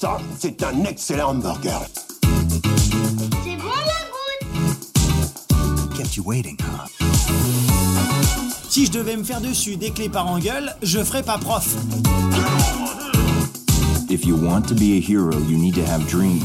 Ça, c'est un excellent hamburger. C'est bon la goutte Kept you waiting, huh? Si je devais me faire dessus des clés par engueule, je ferais pas prof. If you want to be a hero, you need to have dreams.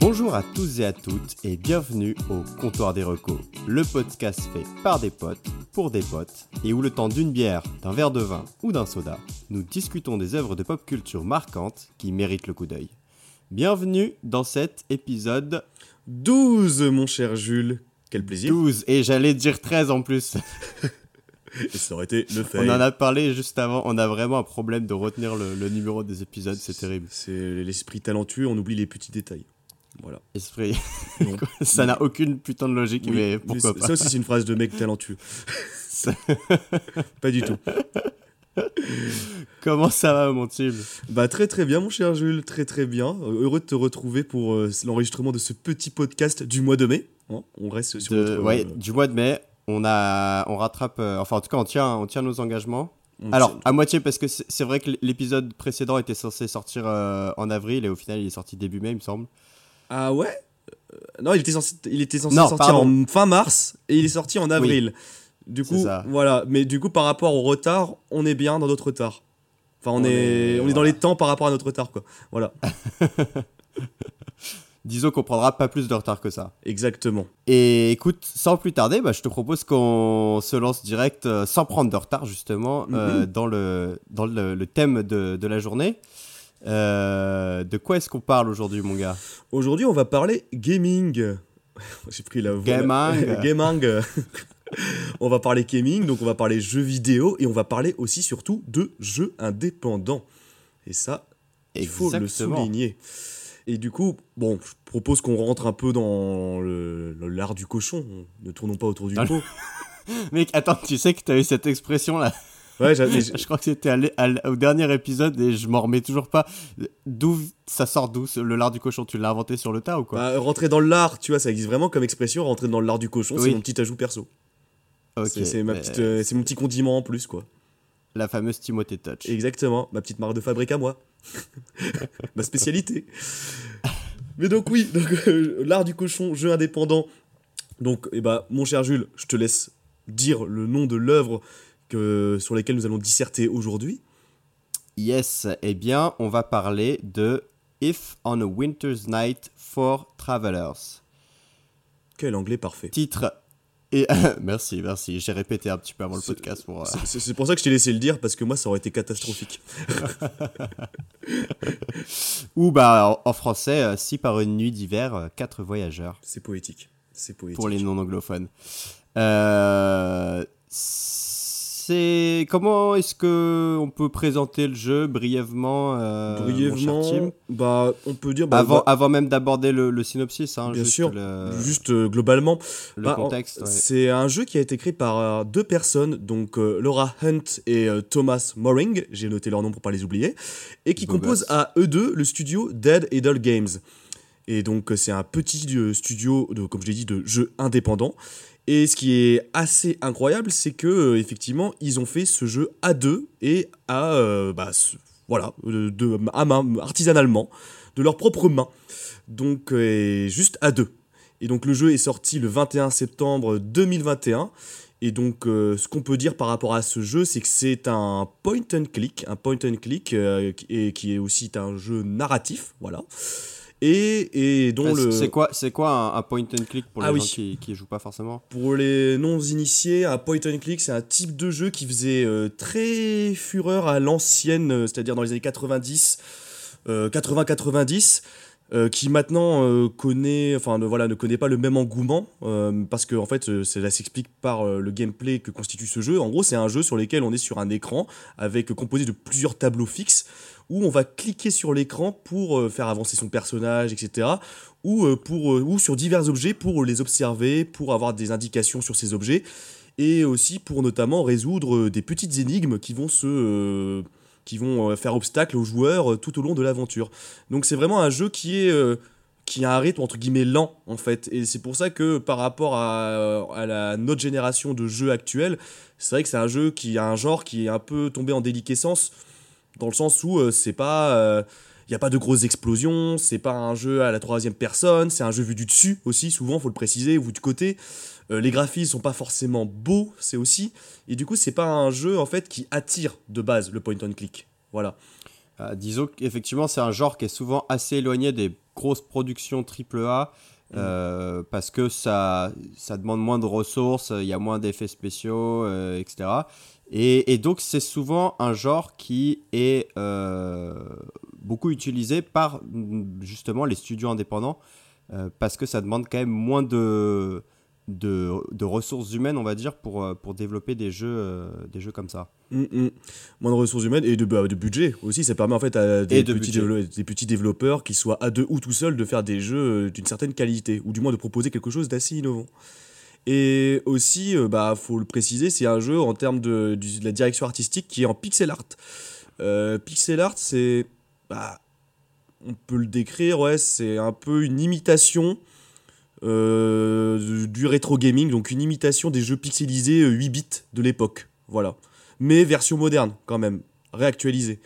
Bonjour à tous et à toutes et bienvenue au Comptoir des Recos, le podcast fait par des potes, pour des potes, et où le temps d'une bière, d'un verre de vin ou d'un soda, nous discutons des œuvres de pop culture marquantes qui méritent le coup d'œil. Bienvenue dans cet épisode 12, mon cher Jules. Quel plaisir. 12, et j'allais dire 13 en plus. Et ça aurait été le fait. On en a parlé juste avant, on a vraiment un problème de retenir le, le numéro des épisodes, c'est terrible. C'est l'esprit talentueux, on oublie les petits détails. Voilà. Esprit, Non. ça n'a aucune putain de logique, Oui, mais pourquoi ça pas Ça aussi, c'est une phrase de mec talentueux. Pas du tout. Comment ça va mon tube Bah, très très bien, mon cher Jules. Très très bien. Euh, Heureux de te retrouver pour euh, l'enregistrement de ce petit podcast du mois de mai. Hein, on reste sur de, notre, ouais, euh, du mois de mai, on a, on rattrape, euh, enfin en tout cas on tient, on tient nos engagements. on Alors tient- à moitié parce que c'est vrai que l'épisode précédent était censé sortir euh, en avril et au final il est sorti début mai il me semble. Ah ouais? Euh, Non, il était censé, il était censé Non, sortir pardon. en fin mars et il est sorti en avril. Du C'est coup, voilà. Mais du coup, par rapport au retard, on est bien dans notre retard. Enfin, on, On est, est- on est dans les temps par rapport à notre retard, quoi. Voilà, Disons qu'on prendra pas plus de retard que ça. exactement. Et écoute, sans plus tarder, bah, je te propose qu'on se lance direct euh, sans prendre de retard justement euh, Mhm. dans, le, dans le, le thème de, de la journée. Euh, de quoi est-ce qu'on parle aujourd'hui mon gars Aujourd'hui, on va parler gaming. J'ai pris la voix. Gaming. gaming. on va parler gaming, donc on va parler jeux vidéo et on va parler aussi surtout de jeux indépendants. Et ça, il faut le souligner. Et du coup, bon, je propose qu'on rentre un peu dans l'art du cochon. Ne tournons pas autour du pot. Mec, attends, tu sais que t'as eu cette expression là Ouais, Je crois que c'était au dernier épisode et je m'en remets toujours pas. D'où ça sort d'où le lard du cochon? Tu l'as inventé sur le tas ou quoi? Bah, rentrer dans l'art, tu vois, ça existe vraiment comme expression. Rentrer dans l'art du cochon, c'est mon petit ajout perso. Ok, C'est- ma petite, euh, c'est mon petit condiment en plus, quoi. La fameuse Timothée Touch. Exactement, ma petite marque de fabrique à moi. ma spécialité. Mais donc oui, donc, euh, l'art du cochon, jeu indépendant. Donc, eh ben, mon cher Jules, je te laisse dire le nom de l'œuvre que, sur laquelle nous allons disserter aujourd'hui. Yes, eh bien, on va parler de If on a Winter's Night for Travelers. Quel anglais parfait. Titre. Et merci, merci. J'ai répété un petit peu avant le podcast pour. euh, C'est- pour ça que je t'ai laissé le dire, parce que moi, ça aurait été catastrophique. Ou bah en, en français, euh, si par une nuit d'hiver, euh, quatre voyageurs. C'est poétique. C'est poétique. pour les non anglophones. Euh, c'est comment est-ce que on peut présenter le jeu brièvement, euh, mon cher Brièvement, Tim? bah, on peut dire... Bah, avant, bah, avant même d'aborder le, le synopsis, hein, Bien juste sûr, le, juste euh, globalement, le Bah, contexte. ouais. C'est un jeu qui a été créé par euh, deux personnes, donc euh, Laura Hunt et Thomas Moring, j'ai noté leur nom pour pas les oublier, et qui composent à eux deux le studio Dead Idle Games. Et donc c'est un petit studio, de, comme je l'ai dit, de jeux indépendants. Et ce qui est assez incroyable, c'est que euh, effectivement, ils ont fait ce jeu à deux et à euh, bah, voilà, de, à main, artisanalement, de leurs propres mains. Donc euh, juste à deux. Et donc le jeu est sorti le 21 septembre 2021. Et donc ce qu'on peut dire par rapport à ce jeu, c'est que c'est un point and click, un point and click et qui est aussi un jeu narratif, voilà. Et, et dont le C'est quoi, c'est quoi un, un point and click pour les Ah oui. gens qui, qui jouent pas forcément pour les non-initiés, un point and click, c'est un type de jeu qui faisait euh, très fureur à l'ancienne, euh, c'est-à-dire dans les années 90, euh, 80-90, euh, qui maintenant euh, connaît, enfin ne, voilà, ne connaît pas le même engouement, euh, parce que en fait, cela s'explique par le gameplay que constitue ce jeu. En gros, c'est un jeu sur lequel on est sur un écran avec composé de plusieurs tableaux fixes où on va cliquer sur l'écran pour euh, faire avancer son personnage, etc. Ou, euh, euh, ou sur divers objets pour les observer, pour avoir des indications sur ces objets, et aussi pour notamment résoudre des petites énigmes qui vont faire obstacle aux joueurs tout au long de l'aventure. Donc c'est vraiment un jeu qui est qui a un rythme entre guillemets lent en fait. Et c'est pour ça que par rapport à, notre génération de jeux actuels, c'est vrai que c'est un jeu qui a un genre qui est un peu tombé en déliquescence, dans le sens où euh, c'est pas. Il n'y a pas de grosses explosions, c'est pas un jeu à la troisième personne, c'est un jeu vu du dessus aussi, souvent, faut le préciser, ou du côté. Euh, les graphismes sont pas forcément beaux, c'est aussi. Et du coup, c'est pas un jeu en fait qui attire de base le point and click. Voilà. Euh, disons qu'effectivement, c'est un genre qui est souvent assez éloigné des grosses productions AAA. Euh, parce que ça, ça demande moins de ressources, il y a moins d'effets spéciaux, etc. Et, et donc c'est souvent un genre qui est beaucoup utilisé par justement les studios indépendants, parce que ça demande quand même moins de, de, de, ressources humaines, on va dire, pour, euh, pour développer des jeux, euh, des jeux comme ça. Mm, mm. Moins de ressources humaines et de, bah, de budget aussi. Ça permet en fait à des, petits, des petits, développeurs, qui soient à deux ou tout seuls, de faire des jeux euh, d'une certaine qualité, ou du moins de proposer quelque chose d'assez innovant. Et aussi, bah, faut le préciser, c'est un jeu en termes de, de, la direction artistique qui est en pixel art. pixel art, c'est. Bah, on peut le décrire, ouais, c'est un peu une imitation euh, du rétro gaming, donc une imitation des jeux pixelisés 8 euh, bits de l'époque. Voilà. Mais version moderne, quand même, réactualisée.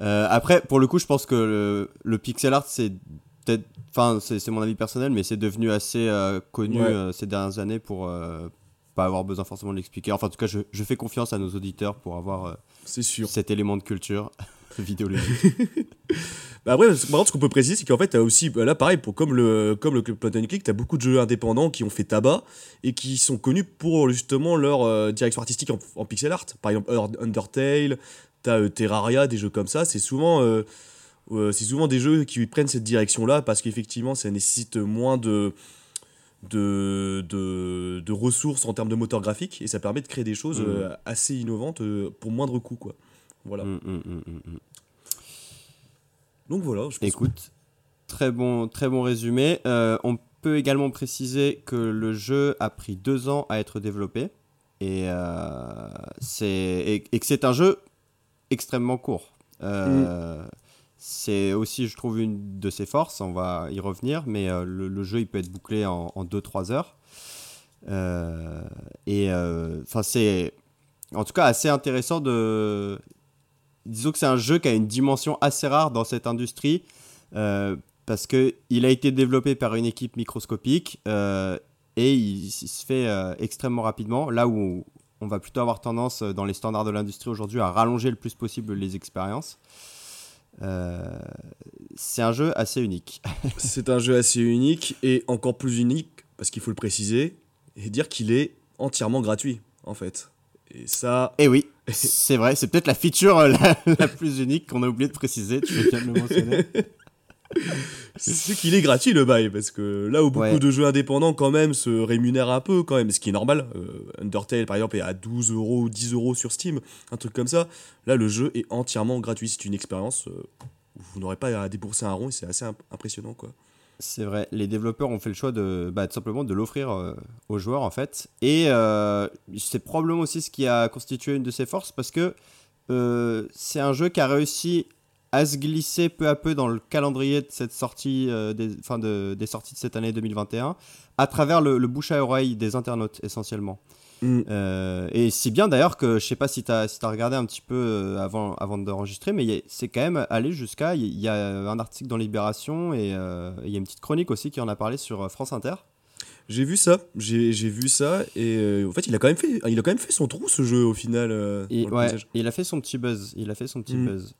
Euh, après, pour le coup, je pense que le, pixel art, c'est peut-être. Enfin, c'est mon avis personnel, mais c'est devenu assez connu ces dernières années pour pas avoir besoin forcément de l'expliquer. Enfin, en tout cas, je, je, fais confiance à nos auditeurs pour avoir sûr. cet élément de culture vidéologique. Bah après, par contre, ce qu'on peut préciser, c'est qu'en fait, tu as aussi, bah là, pareil, pour, comme le, comme le Point and Click, tu as beaucoup de jeux indépendants qui ont fait tabac et qui sont connus pour justement leur euh, direction artistique en, pixel art. Par exemple, Undertale, tu as euh, Terraria, des jeux comme ça. C'est souvent, euh, c'est souvent des jeux qui prennent cette direction-là parce qu'effectivement, ça nécessite moins de. De, de, de, ressources en termes de moteur graphique et ça permet de créer des choses mmh. assez innovantes pour moindre coût quoi. Voilà. Mmh, mmh, donc voilà, je pense Écoute, très, bon, très bon résumé. Euh, on peut également préciser que le jeu a pris deux ans à être développé et, euh, et, et, que c'est un jeu extrêmement court. Euh, mm. C'est aussi, je trouve, une de ses forces, on va y revenir, mais le, jeu, il peut être bouclé en 2-3 heures. et enfin, c'est en tout cas assez intéressant de disons que c'est un jeu qui a une dimension assez rare dans cette industrie euh, parce qu'il a été développé par une équipe microscopique euh, et il, se fait euh, extrêmement rapidement. Là où on va plutôt avoir tendance dans les standards de l'industrie aujourd'hui à rallonger le plus possible les expériences. c'est un jeu assez unique. c'est un jeu assez unique et encore plus unique parce qu'il faut le préciser et dire qu'il est entièrement gratuit en fait. Et ça. Eh oui, c'est vrai, c'est peut-être la feature euh, la, plus unique qu'on a oublié de préciser, tu veux bien le mentionner. c'est qu'il est gratuit le bail, parce que là où beaucoup de jeux indépendants quand même se rémunèrent un peu, quand même, ce qui est normal. Euh, Undertale par exemple est à 12 euros, 10 euros sur Steam, un truc comme ça. Là le jeu est entièrement gratuit, c'est une expérience euh, où vous n'aurez pas à débourser un rond et c'est assez impressionnant quoi. C'est vrai, les développeurs ont fait le choix de bah, simplement de l'offrir euh, aux joueurs en fait. Et euh, c'est probablement aussi ce qui a constitué une de ses forces parce que euh, c'est un jeu qui a réussi à se glisser peu à peu dans le calendrier de cette sortie, des, de, des sorties de cette année 2021 à travers le bouche à oreille des internautes essentiellement. Mm. Euh, et si bien d'ailleurs que je sais pas si tu as, si as regardé un petit peu euh, avant, avant d'enregistrer, mais c'est quand même allé jusqu'à. Il y, a un article dans Libération et euh, il y a une petite chronique aussi qui en a parlé sur France Inter. J'ai vu ça, j'ai vu ça et en fait il a quand même fait, il a quand même fait son trou ce jeu au final. et, ouais, il a fait son petit buzz, il a fait son petit mm. buzz.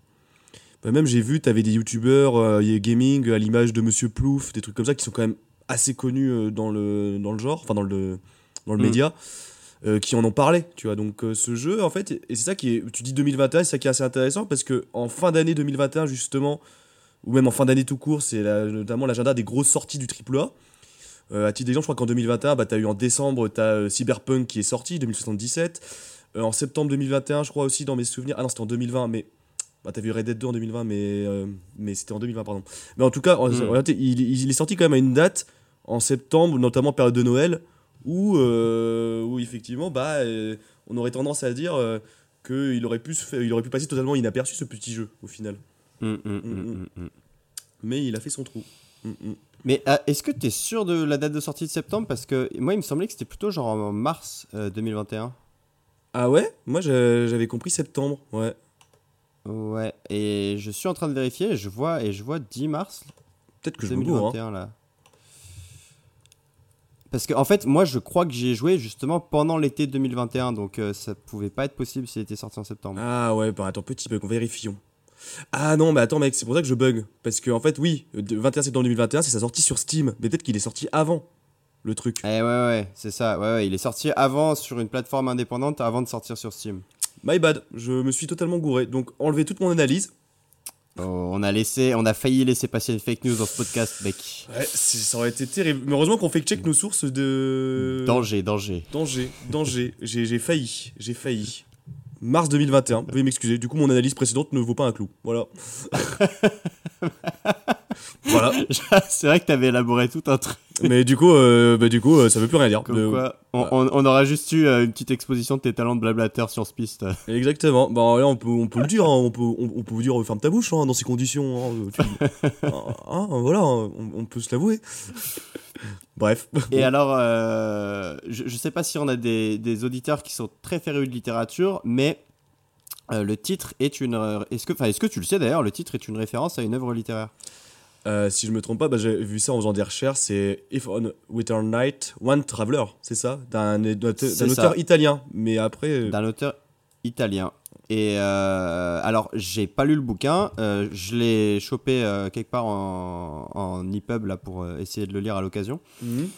Bah, même j'ai vu, tu avais des youtubeurs gaming à l'image de Monsieur Plouf, des trucs comme ça qui sont quand même assez connus dans le, dans le genre, enfin dans le, dans le mm. média. Euh, qui en ont parlé, tu vois. Donc euh, ce jeu, en fait, et c'est ça qui est, tu dis 2021, c'est ça qui est assez intéressant parce que en fin d'année 2021 justement, ou même en fin d'année tout court, c'est notamment l'agenda des grosses sorties du AAA. Euh, à titre d'exemple, je crois qu'en 2021, bah, tu as eu en décembre, tu as Cyberpunk qui est sorti, 2077. en septembre 2021, je crois aussi, dans mes souvenirs. Ah non, c'était en 2020, mais. Bah, t'as vu Red Dead 2 en 2020, mais, mais c'était en 2020, pardon. Mais en tout cas, hmm. il, il, est sorti quand même à une date, en septembre, notamment période de Noël, où, euh, où effectivement, bah, euh, on aurait tendance à dire euh, qu'il aurait, pu il aurait pu passer totalement inaperçu ce petit jeu au final. Hum, hum, hum, Mais il a fait son trou. Mais euh, est-ce que tu es sûr de la date de sortie de septembre? Parce que moi, il me semblait que c'était plutôt genre en mars euh, 2021. Ah ouais? Moi j'avais compris septembre, ouais. Ouais, et je suis en train de vérifier, je vois, et je vois 10 mars Peut-être que je me gourre, hein. 2021 là. Parce que en fait, moi, je crois que j'y ai joué justement pendant l'été 2021, donc euh, ça pouvait pas être possible s'il était sorti en septembre. Ah ouais, bah attends, petit bug, on vérifions. Ah non, mais attends mec, c'est pour ça que je bug. Parce que en fait, oui, euh, de- 21 septembre 2021, c'est sa sortie sur Steam. Mais peut-être qu'il est sorti avant le truc. Eh ouais, ouais, c'est ça. Ouais, ouais, il est sorti avant sur une plateforme indépendante, avant de sortir sur Steam. My bad, je me suis totalement gouré. Donc enlevez toute mon analyse. Oh, on a laissé, on a failli laisser passer une fake news dans ce podcast, mec. Ouais, ça aurait été terrible. Mais heureusement qu'on fait check nos sources de. Danger, danger. Danger, danger. J'ai j'ai failli, j'ai failli. Mars 2021, veuillez m'excuser. Du coup, mon analyse précédente ne vaut pas un clou. Voilà. voilà. c'est vrai que t'avais élaboré tout un truc. Mais du coup, euh, bah, du coup, euh, ça veut plus rien dire. Comme Euh, quoi, on, on- on aura juste eu euh, une petite exposition de tes talents de blablateur sur ce piste. Exactement. Bah là, on peut, on peut le dire. hein. On peut, on, on peut vous dire, euh, ferme ta bouche hein, dans ces conditions. hein. Tu- Ah, ah, voilà, on, peut se l'avouer. Bref. Et alors, euh, je, je sais pas si on a des, des auditeurs qui sont très férus de littérature, mais euh, le titre est une. euh, Est-ce que, enfin, est-ce que tu le sais d'ailleurs Le titre est une référence à une œuvre littéraire? Euh, si je me trompe pas, bah, j'ai vu ça en faisant des recherches. C'est If on Winter Night, One Traveler, c'est ça? D'un auteur italien. Mais après. euh, d'un auteur italien. Et euh, alors, j'ai pas lu le bouquin, euh, je l'ai chopé quelque part en, en EPUB là pour essayer de le lire à l'occasion. mhm.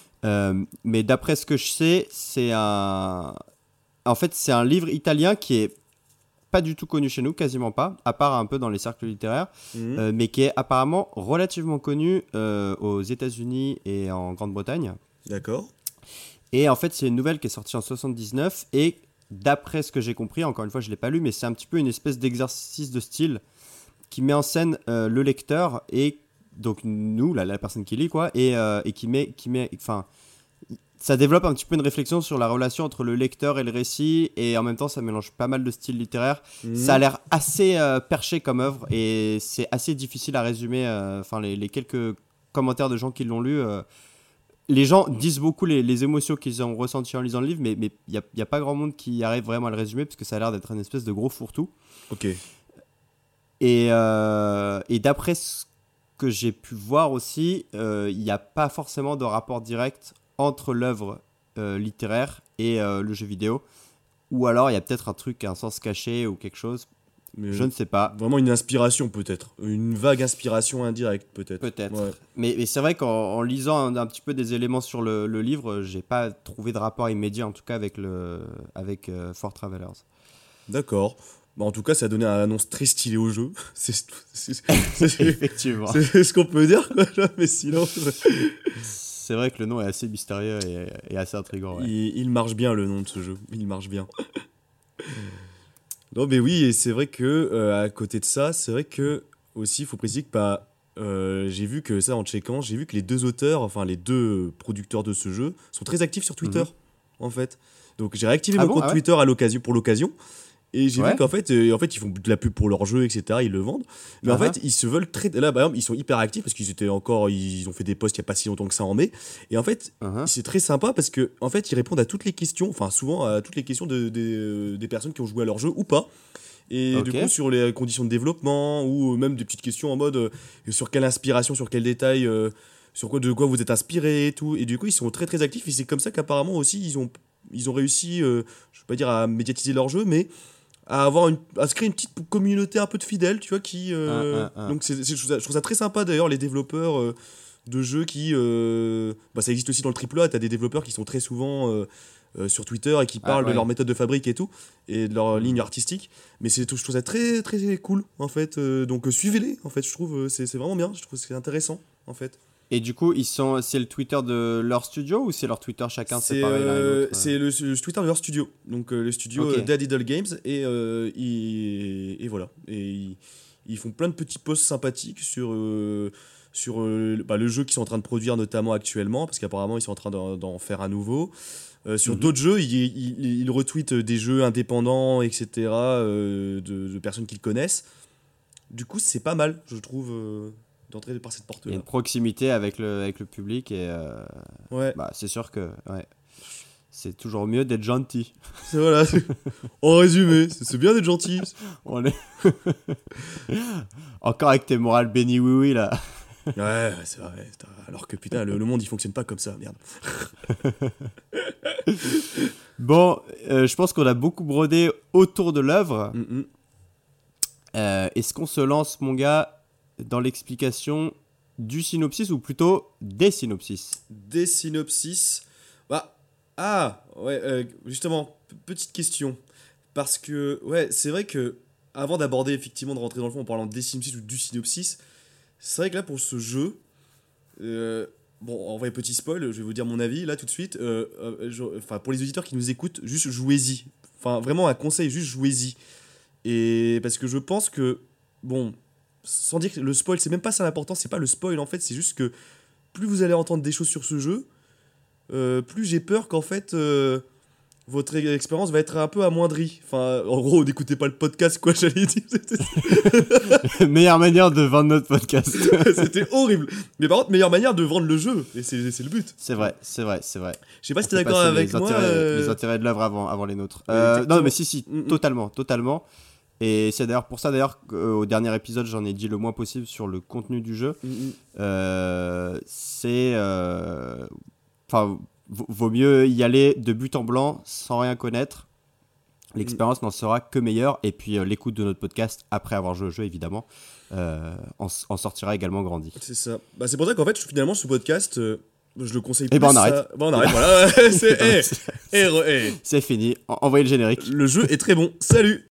Mais d'après ce que je sais, c'est un. En fait, c'est un livre italien qui est pas du tout connu chez nous, quasiment pas, à part un peu dans les cercles littéraires, Mhm. euh, mais qui est apparemment relativement connu euh, aux États-Unis et en Grande-Bretagne. D'accord. Et en fait, c'est une nouvelle qui est sortie en 79 et d'après ce que j'ai compris, encore une fois, je l'ai pas lu, mais c'est un petit peu une espèce d'exercice de style qui met en scène euh, le lecteur et donc nous, la, la personne qui lit quoi, et, et qui met, qui met, enfin, ça développe un petit peu une réflexion sur la relation entre le lecteur et le récit et en même temps, ça mélange pas mal de styles littéraires. Mhm. Ça a l'air assez euh, perché comme œuvre et c'est assez difficile à résumer. euh, Enfin, les, les quelques commentaires de gens qui l'ont lu, euh, les gens disent beaucoup les, les émotions qu'ils ont ressenties en lisant le livre, mais il n'y a, y a pas grand monde qui arrive vraiment à le résumer parce que ça a l'air d'être une espèce de gros fourre-tout. Ok. Et, et d'après ce que j'ai pu voir aussi, il n'y a pas forcément de rapport direct entre l'œuvre euh, littéraire et euh, le jeu vidéo. Ou alors il y a peut-être un truc, un sens caché ou quelque chose. Mais Je ne sais pas. Vraiment une inspiration peut-être. Une vague inspiration indirecte peut-être. Peut-être. Ouais. Mais, mais c'est vrai qu'en en lisant un, un petit peu des éléments sur le, le livre, j'ai pas trouvé de rapport immédiat, en tout cas avec, le, avec euh, For Travelers. D'accord. Bah, en tout cas, ça a donné un annonce très stylé au jeu. C'est Effectivement. c'est ce qu'on peut dire, quoi. Mais sinon, C'est vrai que le nom est assez mystérieux et, et assez intriguant. ouais. il, il marche bien le nom de ce jeu. Il marche bien. non, mais oui, et c'est vrai que euh, à côté de ça, c'est vrai que aussi, il faut préciser que bah, euh, j'ai vu que ça en checkant, j'ai vu que les deux auteurs, enfin les deux producteurs de ce jeu, sont très actifs sur Twitter, en fait. Donc j'ai réactivé Mhm. Ah mon bon? compte Ah ouais? Twitter à l'occasion pour l'occasion. Et j'ai Ouais. vu qu'en fait, euh, en fait, ils font de la pub pour leur jeu, etc. Ils le vendent. Mais en fait, ils se veulent très. Là, par exemple, ils sont hyper actifs parce qu'ils étaient encore. Ils ont fait des posts il n'y a pas si longtemps que ça en mai. Et en fait, c'est très sympa parce que en fait, ils répondent à toutes les questions, enfin souvent à toutes les questions de, des- euh, des personnes qui ont joué à leur jeu ou pas. Et du coup, sur les conditions de développement ou même des petites questions en mode euh, sur quelle inspiration, sur quel détail, euh, sur quoi de quoi vous êtes inspiré et tout. Et du coup, ils sont très très actifs. Et c'est comme ça qu'apparemment aussi ils ont ils ont réussi, euh, je veux pas dire à médiatiser leur jeu, mais à avoir une, à se créer une petite communauté un peu de fidèles, tu vois, qui. euh, Ah, ah, ah. Donc c'est, je, trouve ça, je trouve ça très sympa d'ailleurs les développeurs. euh, de jeux qui. euh, bah, ça existe aussi dans le AAA, tu as des développeurs qui sont très souvent sur Twitter et qui parlent ouais. de leur méthode de fabrique et tout, et de leur ligne artistique. Mais c'est, tout- je trouve ça très, très cool, en fait. donc suivez-les, en fait, je trouve, c'est, c'est vraiment bien, je trouve c'est intéressant, en fait. Et du coup, ils sont, c'est le Twitter de leur studio ou c'est leur Twitter chacun c'est, euh, le, le Twitter de leur studio, donc euh, le studio Ok. euh, Dead Idle Games, et, euh, ils- et voilà. Et ils, ils font plein de petits posts sympathiques sur. sur bah, le jeu qu'ils sont en train de produire notamment actuellement, parce qu'apparemment ils sont en train d'en faire un nouveau. Euh, sur Mhm. d'autres jeux, ils, retweetent des jeux indépendants, etc., euh, de, de personnes qu'ils connaissent. Du coup, c'est pas mal, je trouve, d'entrer par cette Il y a porte-là. une proximité avec le, avec le public et euh, Ouais, bah, c'est sûr que ouais, c'est toujours mieux d'être gentil. c'est voilà. en résumé, c'est bien d'être gentil. On est encore avec tes morales béni oui oui là. Ouais, c'est vrai. Alors que putain, le, le monde il fonctionne pas comme ça, merde. Bon, euh, je pense qu'on a beaucoup brodé autour de l'œuvre. Mm. Euh, Est-ce qu'on se lance, mon gars, dans l'explication du synopsis ou plutôt des synopsis Des synopsis. Bah, ah, ouais, euh, justement, petite question. Parce que, ouais, c'est vrai que, avant d'aborder, effectivement, de rentrer dans le fond en parlant des synopsis ou du synopsis, c'est vrai que là, pour ce jeu, euh, bon, en vrai, petit spoil, je vais vous dire mon avis, là, tout de suite. euh, euh, Enfin, pour les auditeurs qui nous écoutent, juste jouez-y. Enfin, vraiment, un conseil, juste jouez-y. Et parce que je pense que, bon, sans dire que le spoil, c'est même pas ça l'important, c'est pas le spoil en fait, c'est juste que plus vous allez entendre des choses sur ce jeu, euh, plus j'ai peur qu'en fait euh, votre expérience va être un peu amoindrie. Enfin, en gros, n'écoutez pas le podcast, quoi, j'allais dire. Meilleure manière de vendre notre podcast. C'était horrible. Mais par contre, meilleure manière de vendre le jeu, et c'est le but. c'est vrai, c'est vrai, c'est vrai. Je sais pas si On t'es fait d'accord avec les moi. intérêts, euh, les intérêts de l'œuvre avant, avant les nôtres. Non, mais si, si, Mm, mm. totalement, totalement. Et c'est d'ailleurs pour ça d'ailleurs qu'au dernier épisode, j'en ai dit le moins possible sur le contenu du jeu. mm, mm. Euh, c'est. euh, Enfin, vaut- mieux y aller de but en blanc sans rien connaître. L'expérience n'en sera que meilleure. Et puis euh, l'écoute de notre podcast après avoir joué au jeu, évidemment, euh, en, sortira également grandi. C'est ça. Bah, c'est pour ça qu'en fait, finalement, ce podcast, euh, je le conseille Eh plus. ben, on à- arrête. Bah, on arrête, voilà. c'est, eh, eh. C'est fini. En- Envoyez le générique. Le jeu est très bon. Salut